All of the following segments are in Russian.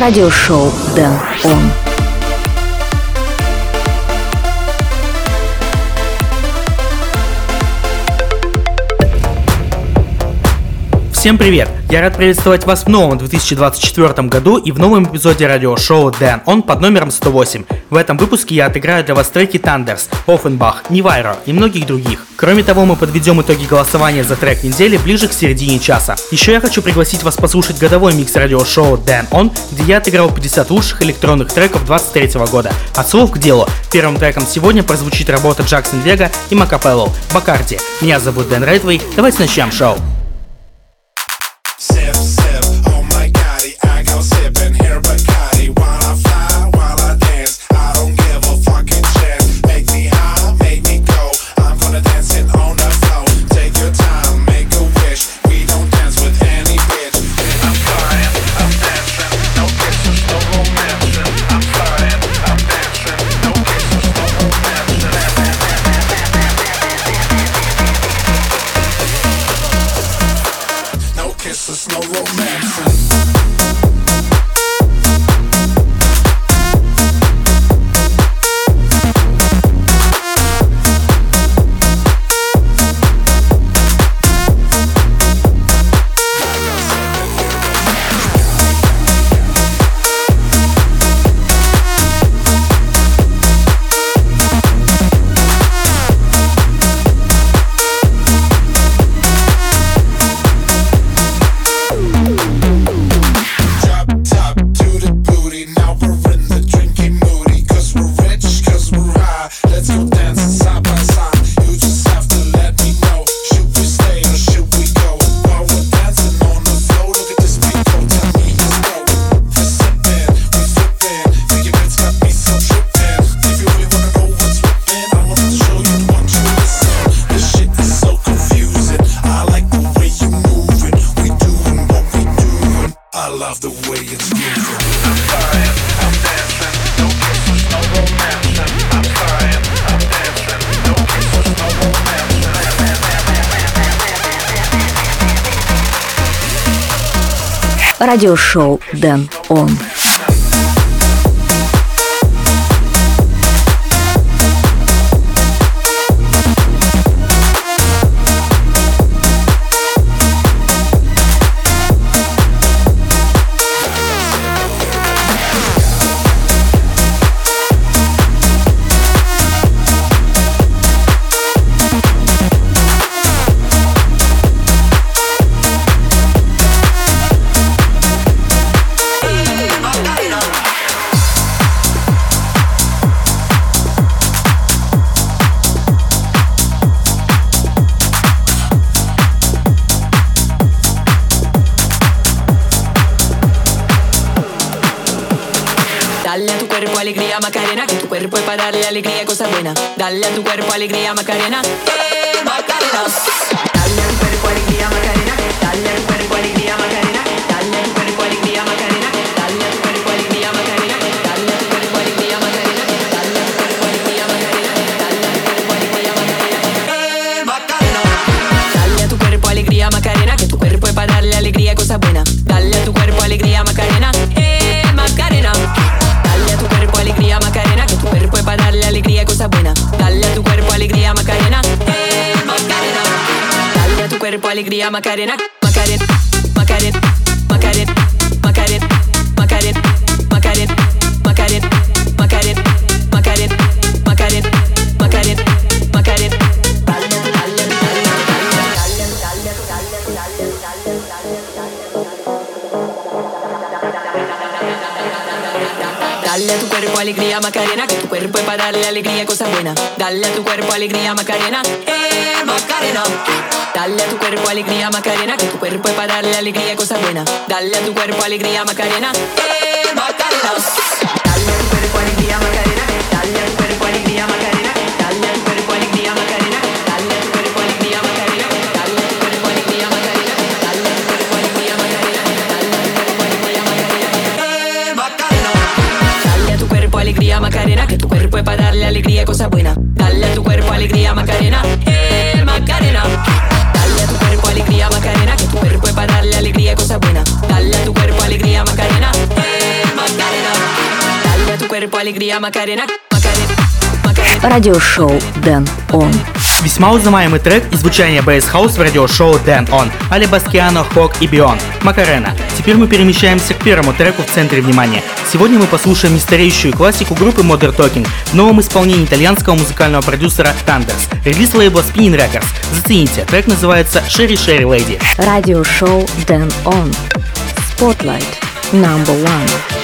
радиошоу Den ON. Всем привет! Я рад приветствовать вас в новом 2024 году и в новом эпизоде радиошоу Den ON под номером 108. В этом выпуске я отыграю для вас треки Тандерс, Offenbach, NIVIRO и многих других. Кроме того, мы подведем итоги голосования за трек недели ближе к середине часа. Еще я хочу пригласить вас послушать годовой микс радиошоу Den ON, где я отыграл 50 лучших электронных треков 23 года. От слов к делу. Первым треком сегодня прозвучит работа Джексон Вега и Макапелло, Бакарди. Меня зовут Дэн Редвей, давайте начнем шоу. Радиошоу Дэн Он. Dale a tu cuerpo alegría, Macarena. Alegría, Macarena. Macarena, Macarena, Macarena, Macarena, Macarena, Macarena, Macarena, Macarena, Macarena, Macarena, Macarena, Macarena. Dale, cuerpo alegría, Macarena, que tu cuerpo es para darle alegría, cosa buena. Dale a tu cuerpo alegría, Macarena, eh, Macarena. Dale a tu cuerpo alegría, Macarena, que tu cuerpo es para darle alegría, cosa buena. Dale a tu cuerpo alegría, Macarena, eh, Macarena. cosa buena. Dale a tu cuerpo alegría, Macarena. Eh, Macarena. Dale a tu cuerpo alegría, Macarena. Que tu cuerpo es para darle alegría, cosa buena. Dale a tu cuerpo alegría, Macarena. Eh, Macarena. Dale a tu cuerpo alegría, Macarena. Macarena. Радиошоу Den ON. Весьма узнаваемый трек и звучание bass house в радиошоу Den ON, Али Баскиано, Хок и Бион, Макарена. Теперь мы перемещаемся к первому треку в центре внимания. Сегодня мы послушаем нестареющую классику группы Modern Talking в новом исполнении итальянского музыкального продюсера Thunders. Релиз лейбла Spinning Records. Зацените, трек называется Sherry Sherry Lady. Радиошоу Дэн Он. Spotlight. Number one.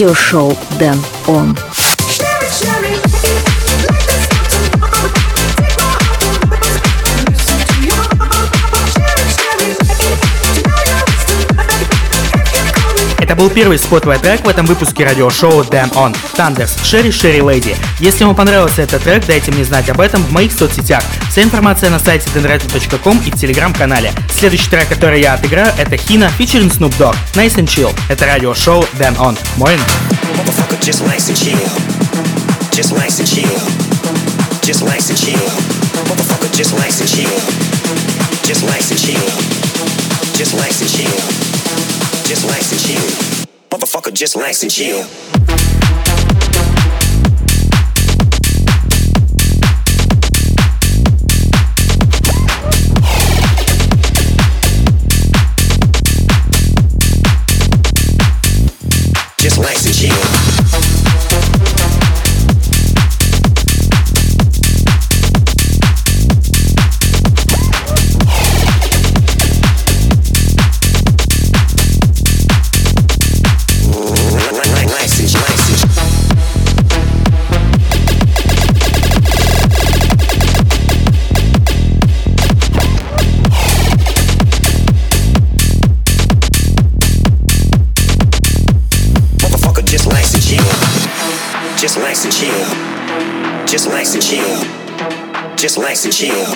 Радиошоу Дэн Он. Был первый спотовый трек в этом выпуске радиошоу Dan On Thunders Sherry Sherry Lady. Если вам понравился этот трек, дайте мне знать об этом в моих соцсетях. Вся информация на сайте denretro.com и в телеграм-канале. Следующий трек, который я отыграю, это Хина featuring Snoop Dogg. Nice and Chill. Это радиошоу Dan On. Motherfucker, just nice and chill. Just nice and chill. Motherfucker, just relax and chill. Just relax and chill. Just likes to chill.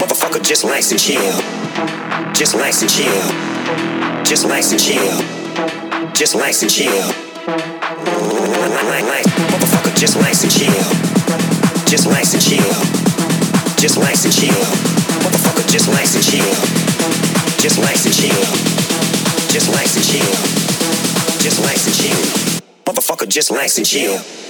Motherfucker just likes to chill. Just likes to chill. Just likes to chill. Just likes to chill. Motherfucker just likes to chill. Just likes to chill. Just likes to chill. Motherfucker just likes to chill. Just likes to chill. Just likes to chill. Just likes to chill. Motherfucker just likes to chill.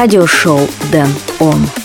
радиошоу «Дэн Он».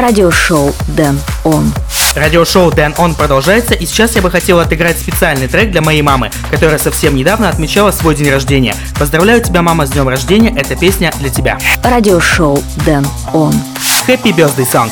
радиошоу Дэн Он. Радиошоу Дэн Он продолжается, и сейчас я бы хотел отыграть специальный трек для моей мамы, которая совсем недавно отмечала свой день рождения. Поздравляю тебя, мама, с днем рождения, эта песня для тебя. Радиошоу Дэн Он. Happy Birthday Song.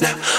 now.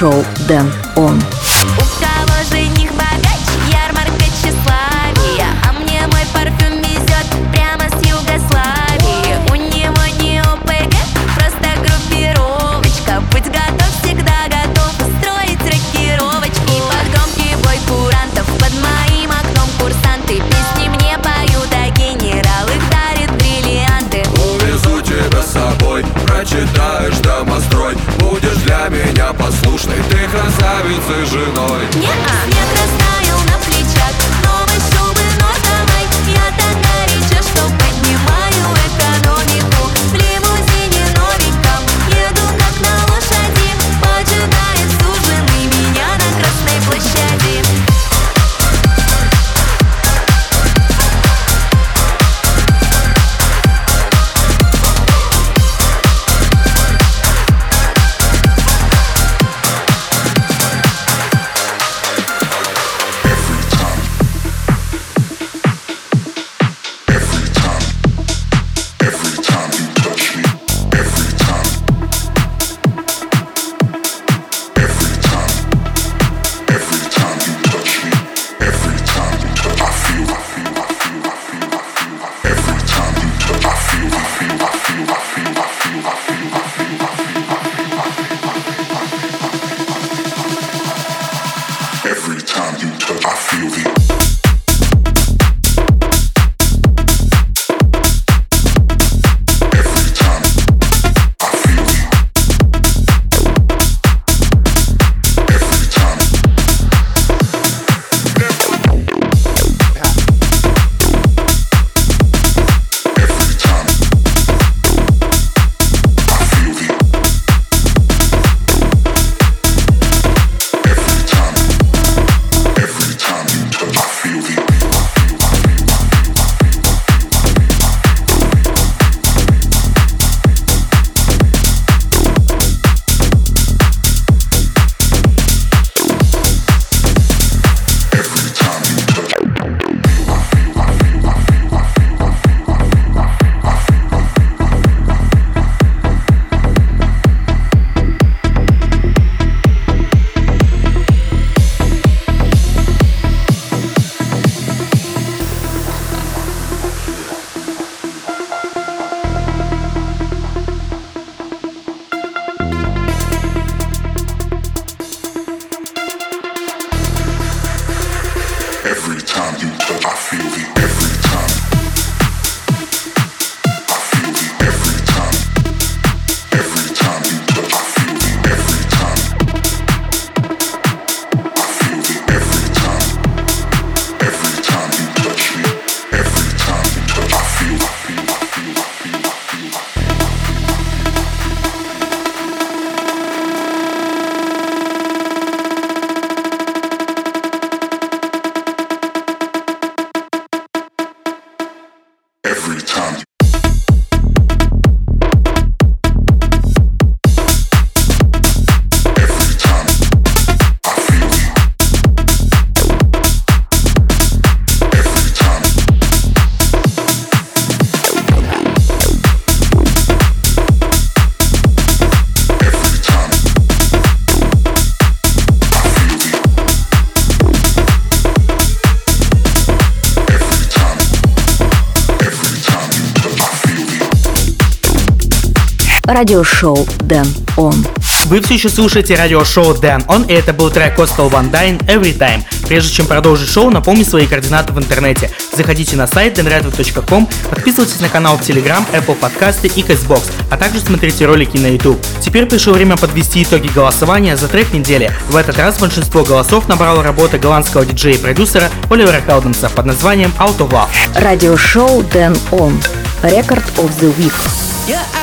шоу Дэн Он. любовницей, женой Не-а. радиошоу Дэн Он. Вы все еще слушаете радиошоу Дэн Он, и это был трек Coastal One Dying Every Time. Прежде чем продолжить шоу, напомню свои координаты в интернете. Заходите на сайт denradweb.com, подписывайтесь на канал в Telegram, Apple подкасты и Castbox, а также смотрите ролики на YouTube. Теперь пришло время подвести итоги голосования за трек недели. В этот раз большинство голосов набрала работа голландского диджея и продюсера Оливера Хелденса под названием Out of Love. Радиошоу Дэн Он. Рекорд of the Week. Yeah,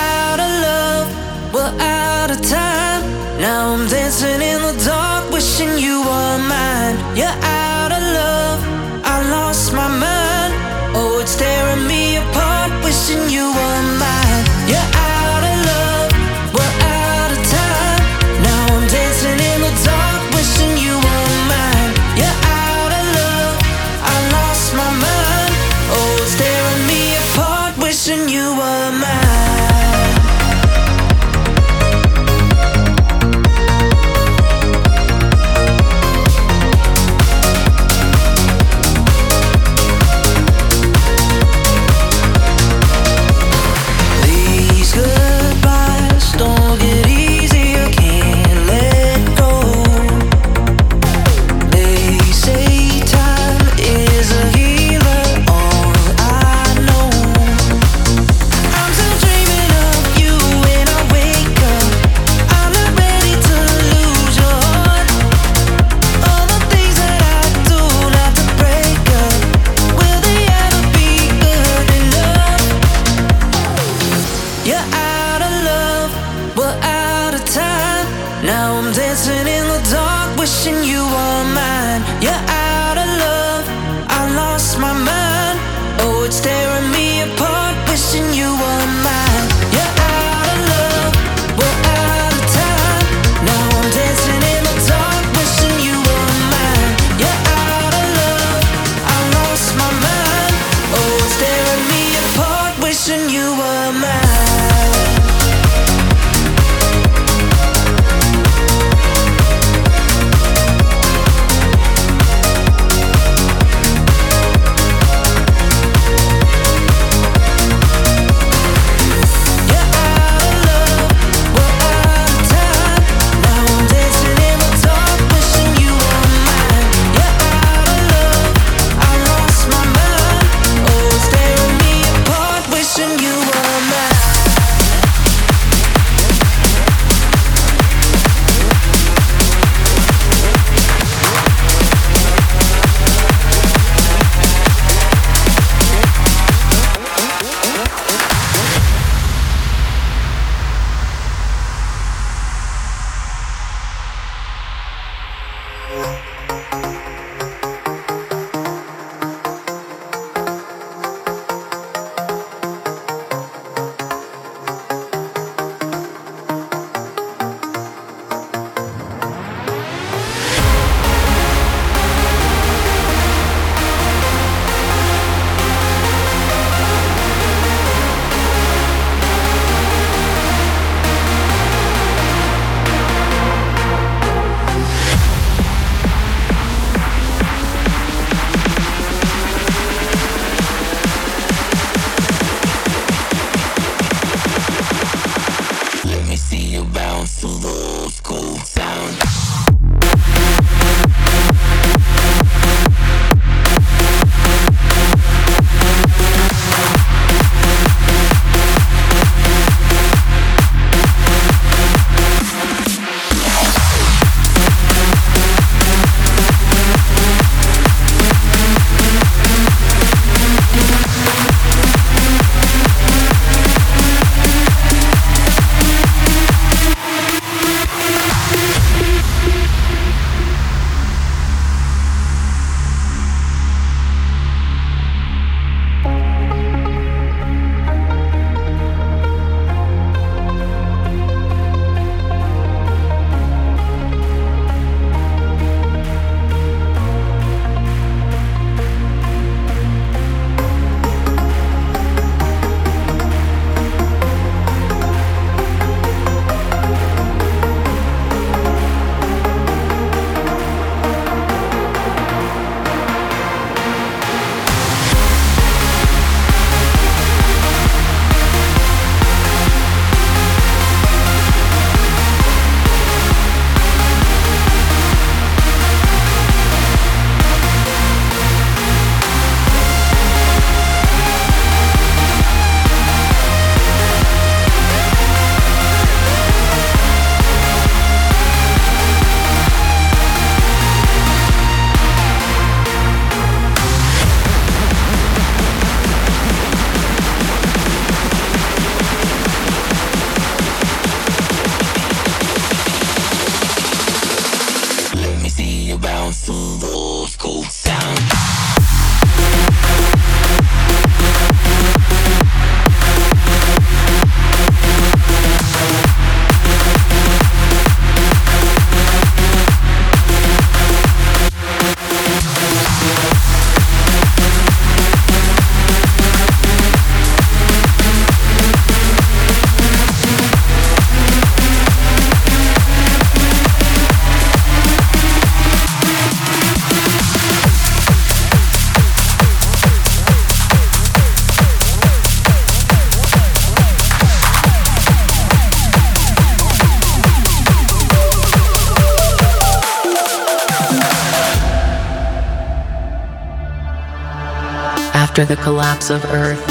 After the collapse of Earth,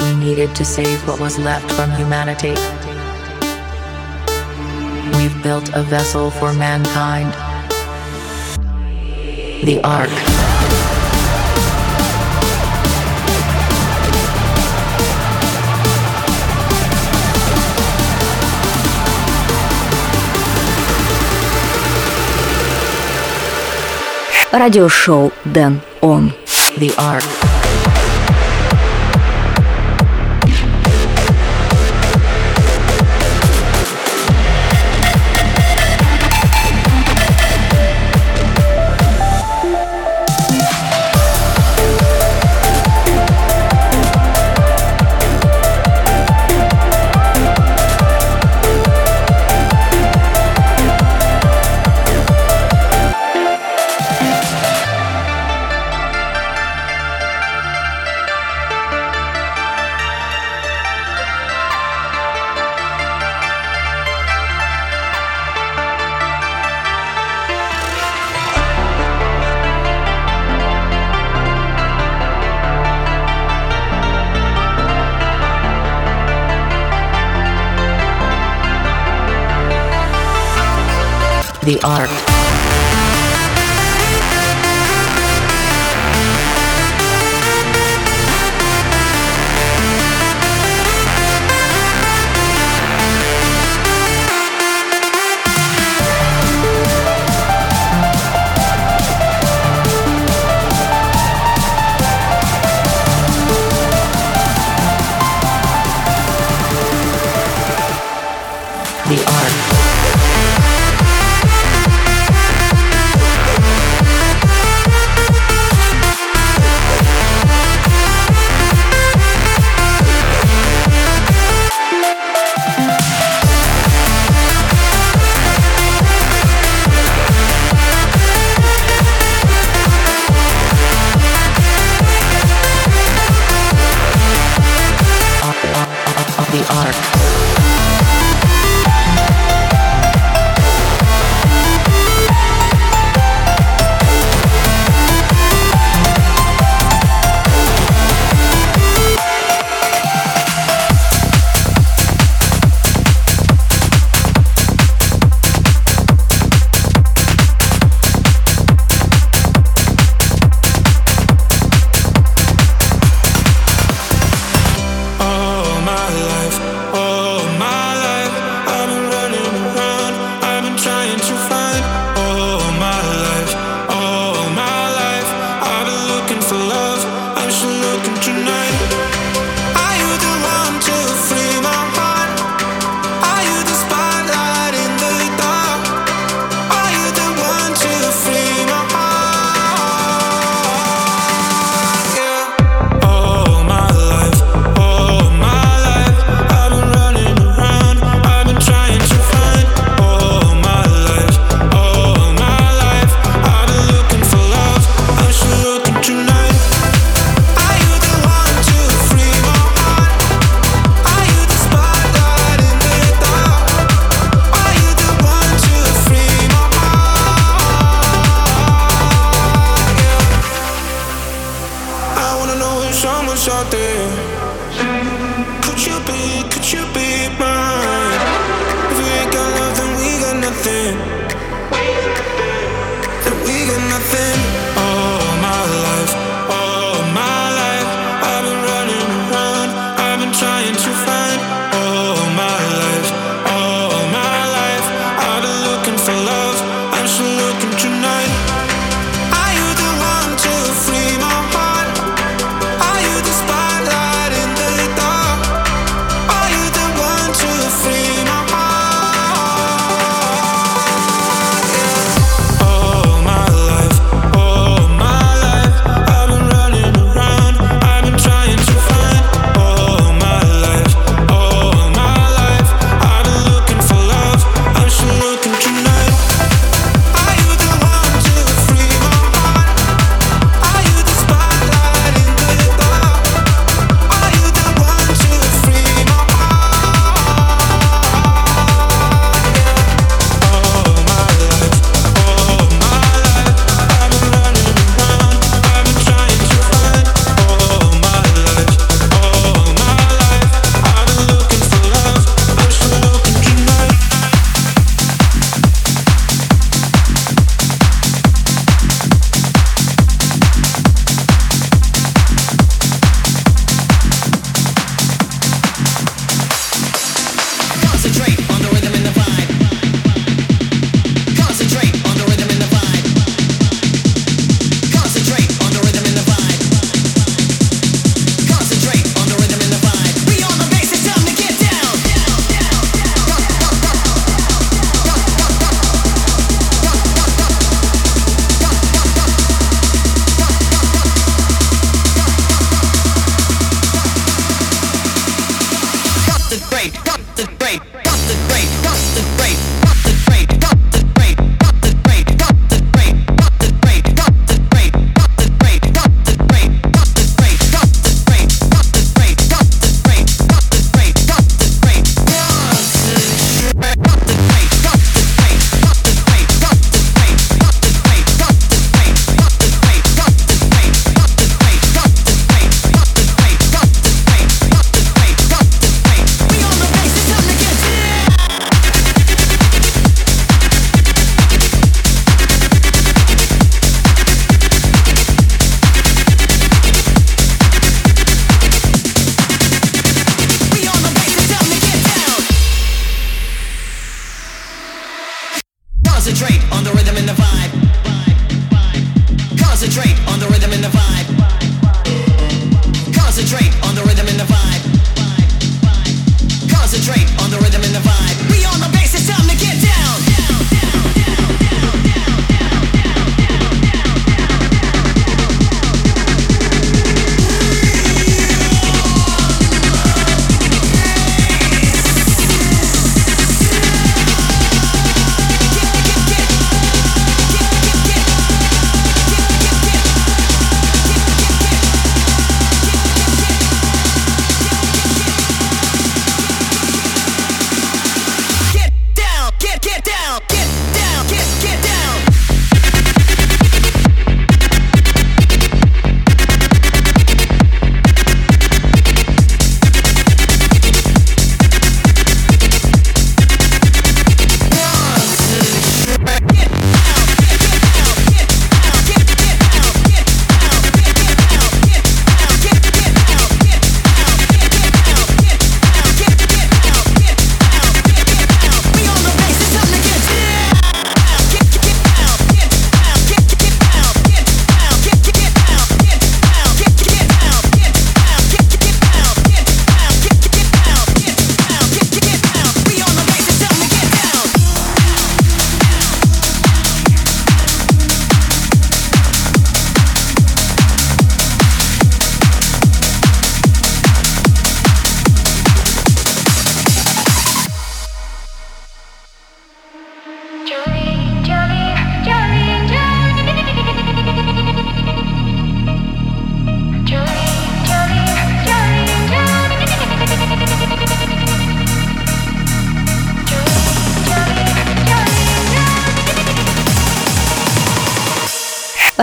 we needed to save what was left from humanity. We've built a vessel for mankind the Ark. радиошоу «Дэн Он» the arc.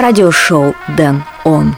Радиошоу Дэн Он.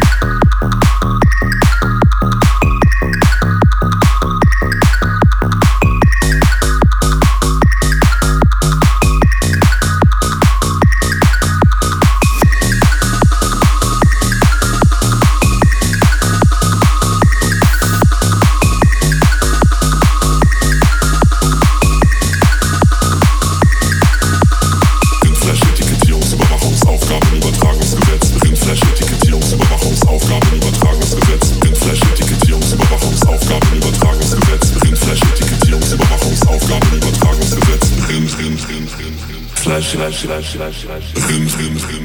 Rums, rums, rums.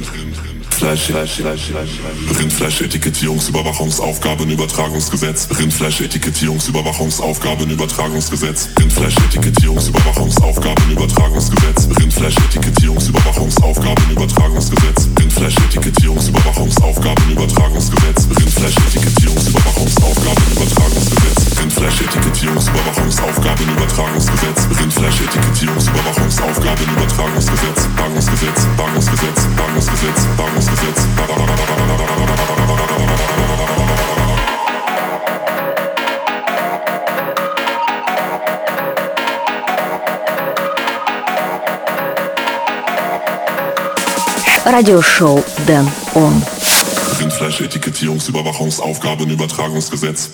Rindfleisch, Rindfleisch-Etikettierungsüberwachungsaufgabenübertragungsgesetz, Rindfleisch-Etikettierungsüberwachungsaufgabenübertragungsgesetz, Rindfleisch-Etikettierungsüberwachungsaufgabenübertragungsgesetz, Rindfleisch-Etikettierungsüberwachungsaufgabenübertragungsgesetz, Rindfleisch-Etikettierungsüberwachungsaufgabenübertragungsgesetz, Rindfleisch-Etikettierungsüberwachungsaufgabenübertragungsgesetz, Rindfleisch-Etikettierungsüberwachungsaufgabenübertragungsgesetz, Rindfleisch-Etikettierungsüberwachungsaufgabenübertragungsgesetz, Paarungsgesetz, Bangungsgesetz, Paarungsgesetz, Paarungsgesetz, Paarungsgesetz, Radioshow Denn On. Rindfleisch-Etikettierungsüberwachungsaufgabenübertragungsgesetz.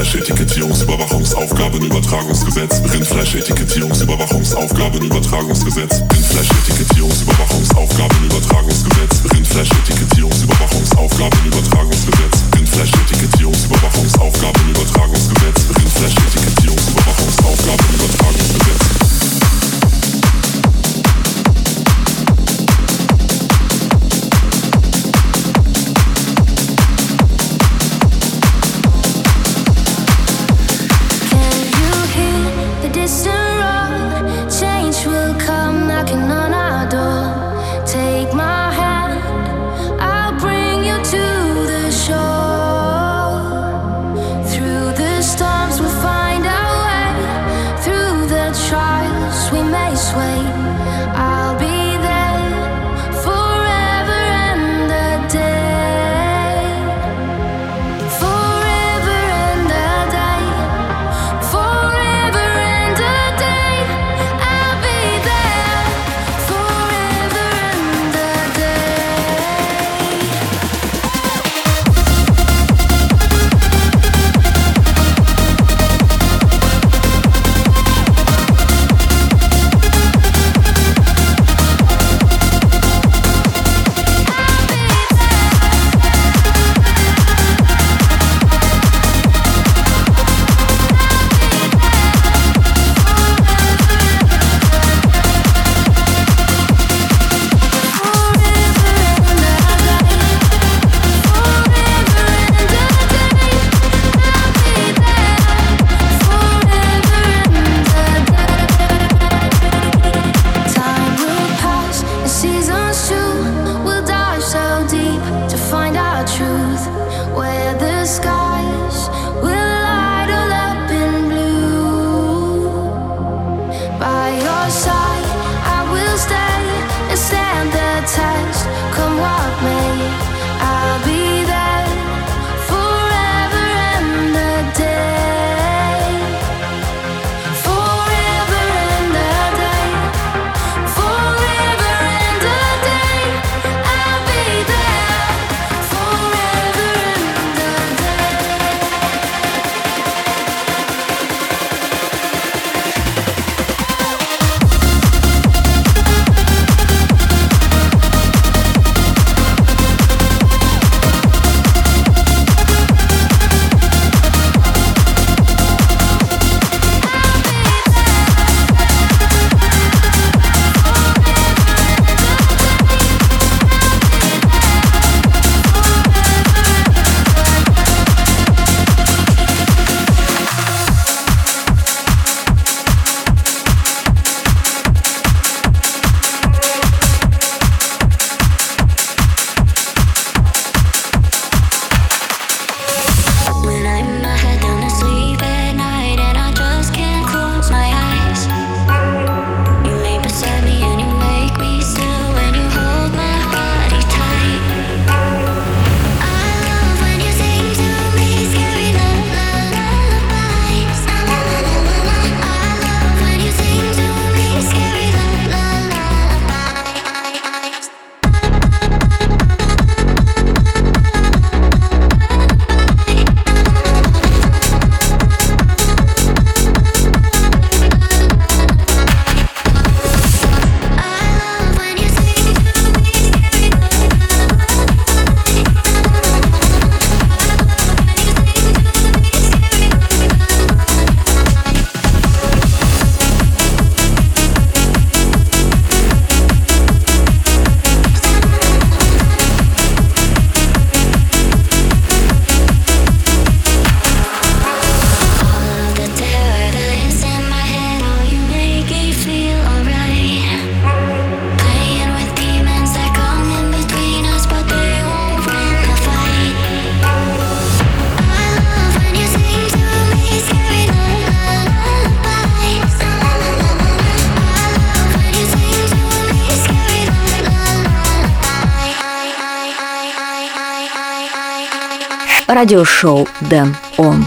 Rindfleischetikettierungsüberwachungsaufgabenübertragungsgesetz, Rindfleischetikettierungsüberwachungsaufgabenübertragungsgesetz, Rindfleischetikettierungsüberwachungsaufgabenübertragungsgesetz, Rindfleischetikettierungsüberwachungsaufgabenübertragungsgesetz. радиошоу «Дэн Он».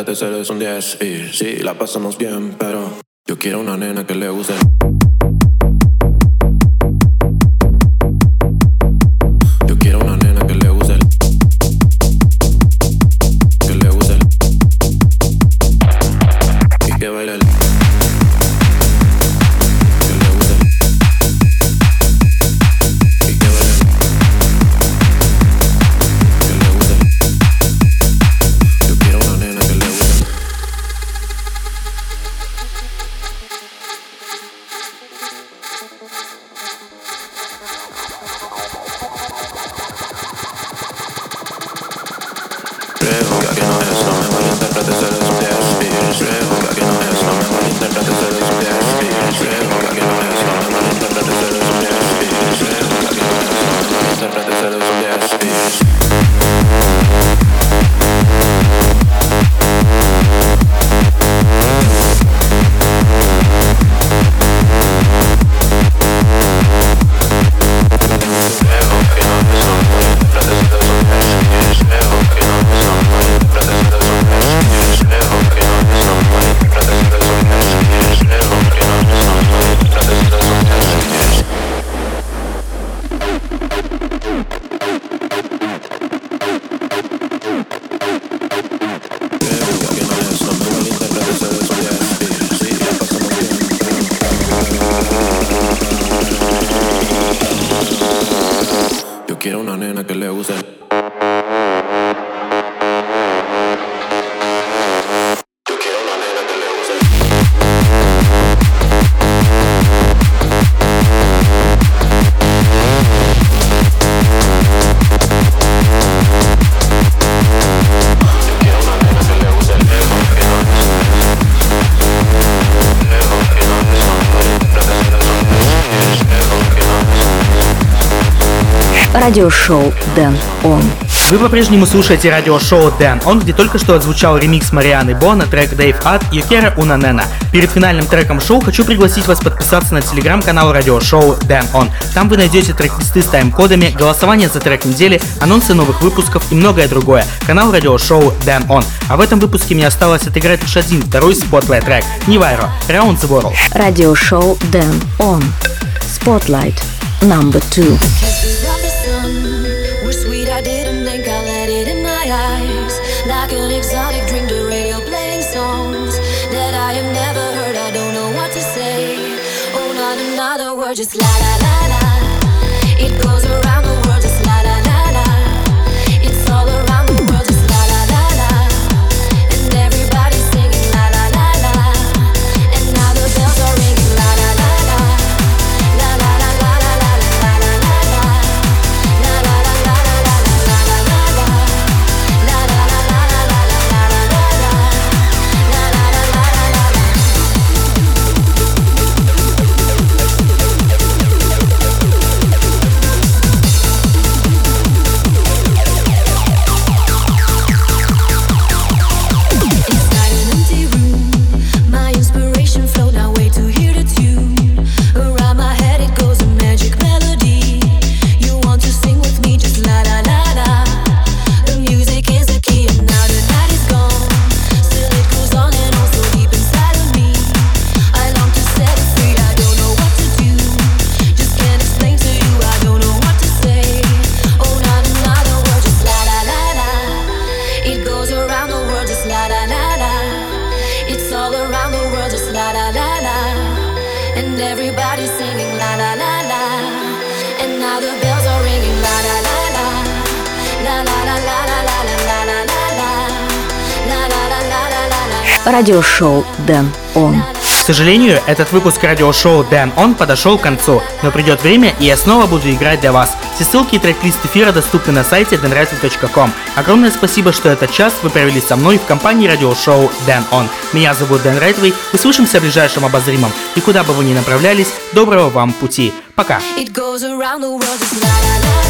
siempre te seré un 10 y sí, la pasamos bien, pero yo quiero una nena que le guste. Радиошоу Den ON. Вы по-прежнему слушаете радиошоу Den ON, где только что отзвучал ремикс Марианы Бо на трек Дэйв Ад Юкера Унанена. Перед финальным треком шоу хочу пригласить вас подписаться на телеграм-канал радиошоу Den ON. Там вы найдете трек-листы с тайм-кодами, голосование за трек недели, анонсы новых выпусков и многое другое. Канал радиошоу Den ON. А в этом выпуске мне осталось отыграть лишь один, второй spotlight трек. NIVIRO, Round the World. Радиошоу Den ON. Spotlight. Number two. Радиошоу Дэн Он. К сожалению, этот выпуск радиошоу Дэн Он подошел к концу, но придет время, и я снова буду играть для вас. Все ссылки и трек-лист эфира доступны на сайте denrightway.com. Огромное спасибо, что этот час вы провели со мной в компании радиошоу Дэн Он. Меня зовут Дэн Райтвей, услышимся в ближайшем обозримом, и куда бы вы ни направлялись, доброго вам пути. Пока! It goes around the world,